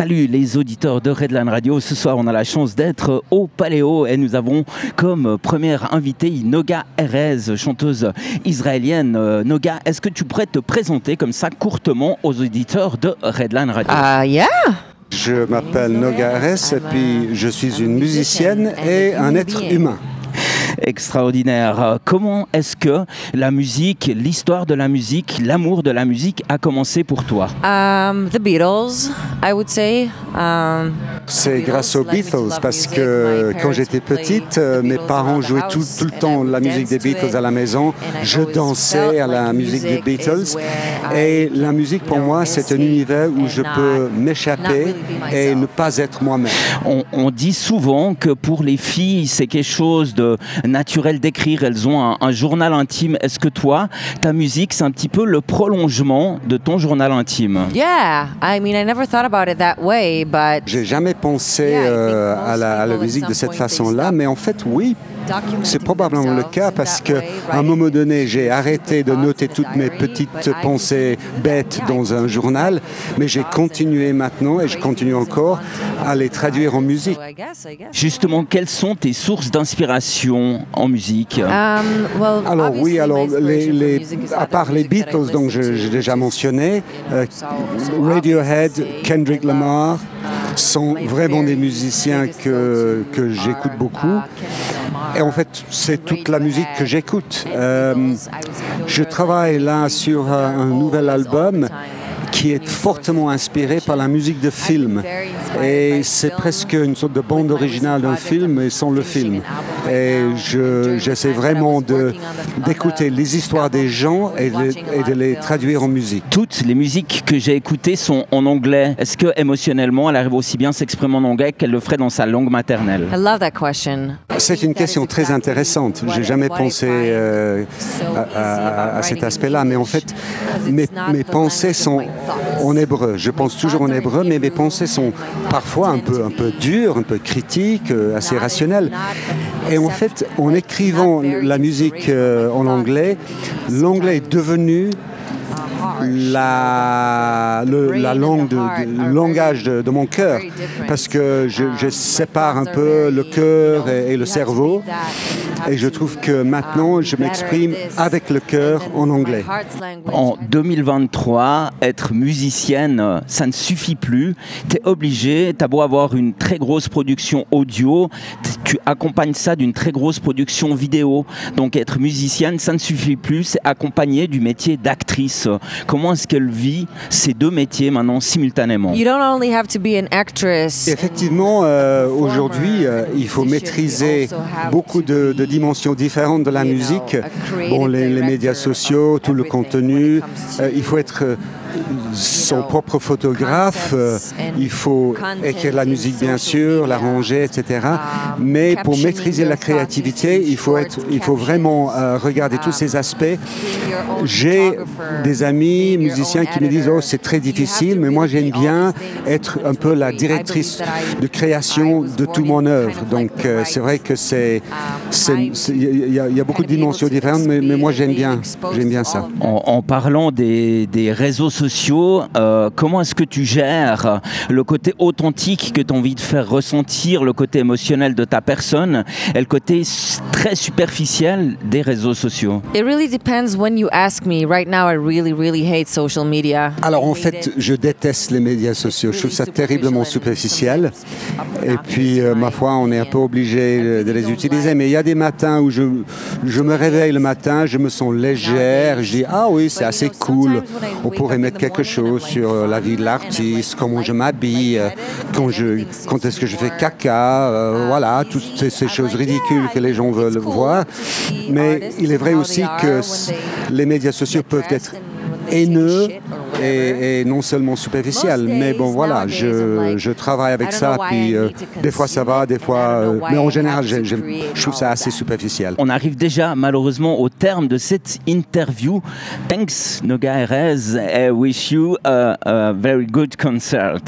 Salut les auditeurs de Redline Radio. Ce soir, on a la chance d'être au Paléo et nous avons comme première invitée Noga Erez, chanteuse israélienne. Euh, Noga, est-ce que tu pourrais te présenter comme ça courtement aux auditeurs de Redline Radio? Ah, yeah! Je m'appelle Noga Erez et puis je suis une musicienne et un être humain. Extraordinaire. Comment est-ce que la musique, l'histoire de la musique, l'amour de la musique a commencé pour toi? Um, the Beatles, I would say. Um, C'est grâce aux Beatles parce que quand j'étais petite, euh, mes parents jouaient tout, tout le temps la musique des Beatles à la maison. Je dansais à la musique des Beatles et la musique pour moi c'est un univers où je peux m'échapper et ne pas être moi-même. on, on dit souvent que pour les filles, c'est quelque chose de naturel d'écrire. Elles ont un, un journal intime. Est-ce que toi, ta musique, c'est un petit peu le prolongement de ton journal intime? Yeah, I mean, I never thought about it that way, but J'ai jamais pensé euh, à, la, à la musique de cette façon-là, mais en fait oui, C'est probablement le cas parce que à un moment donné, j'ai arrêté de noter toutes mes petites pensées bêtes dans un journal, mais j'ai continué maintenant et je continue encore à les traduire en musique. Justement, quelles sont tes sources d'inspiration en musique? Um, well, Alors oui, alors les, les- à part the les Beatles, to. j'ai déjà mentionné, euh, Radiohead, Kendrick love, Lamar uh, sont vraiment des musiciens que, que j'écoute beaucoup. Et en fait, c'est toute la musique que j'écoute. Euh, je travaille là sur un, nouvel album qui est fortement inspiré par la musique de film. Et c'est presque une sorte de bande originale d'un film, mais sans le film. Et je- j'essaie vraiment de- d'écouter les histoires des gens et de, et de les traduire en musique. Toutes les musiques que j'ai écoutées sont en anglais. Est-ce que émotionnellement, elle arrive aussi bien à s'exprimer en anglais qu'elle le ferait dans sa langue maternelle? I love that question. C'est une question très intéressante. J'ai jamais pensé euh, à, à- à cet aspect-là, mais en fait, mes, mes pensées sont en hébreu. Je pense toujours en hébreu, mais mes pensées sont parfois un peu, un peu dures, un peu critiques, euh, assez rationnelles. Et en fait, en écrivant la musique euh, en anglais, l'anglais est devenu la, le, la langue, de, de- le langage de, de mon cœur, parce que je, je sépare un peu le cœur et, et le cerveau, et je trouve que maintenant je m'exprime avec le cœur en anglais. En 2023, être musicienne, ça ne suffit plus. Tu es obligé, tu as beau avoir une très grosse production audio, tu accompagnes ça d'une très grosse production vidéo. Donc être musicienne, ça ne suffit plus, c'est accompagné du métier d'actrice. Comment est-ce qu'elle vit ces deux métiers maintenant simultanément You don't only have to be an actress. Effectivement, euh, aujourd'hui, euh, il faut maîtriser beaucoup de, de dimensions différentes de la musique. Bon, les, les médias sociaux, tout le contenu. euh, il faut être euh, son propre photographe. euh, il faut écrire la musique, bien sûr, l'arranger, etc. Mais pour maîtriser la créativité, il faut, être, il faut vraiment euh, regarder tous ces aspects. J'ai des amis musiciens qui me disent oh c'est très difficile, mais moi j'aime bien être un peu la directrice de création de toute mon œuvre. Donc euh, c'est vrai que c'est il y, a- beaucoup de dimensions différentes, mais, moi j'aime bien bien ça. En, en parlant des, des réseaux sociaux, euh, comment est-ce que tu gères le côté authentique que tu as envie de faire ressentir, le côté émotionnel de ta personne et le côté très superficiel des réseaux sociaux? It really depends when you ask me. Right now, I really, really hate social media. Alors en fait, je déteste les médias sociaux. Je trouve ça terriblement superficiel. Et puis, euh, ma foi, on est un peu obligé de, de les utiliser. Mais il y a des matins où je, je me réveille le matin, je me sens légère. Je dis, ah oui, c'est assez cool. On pourrait mettre quelque chose sur la vie de l'artiste, comment je m'habille, quand, est-ce que je fais caca, euh, voilà, toutes ces, choses ridicules que les gens veulent voir. Mais il est vrai aussi que les médias sociaux peuvent être haineux et, et non seulement superficiels. Mais bon, voilà, je, je travaille avec ça. Puis euh, des fois ça va, des fois. euh, mais en général, j'aime- je trouve ça assez superficiel. On arrive déjà malheureusement au terme de cette interview. Thanks Noga Erez. I wish you a, a very good concert.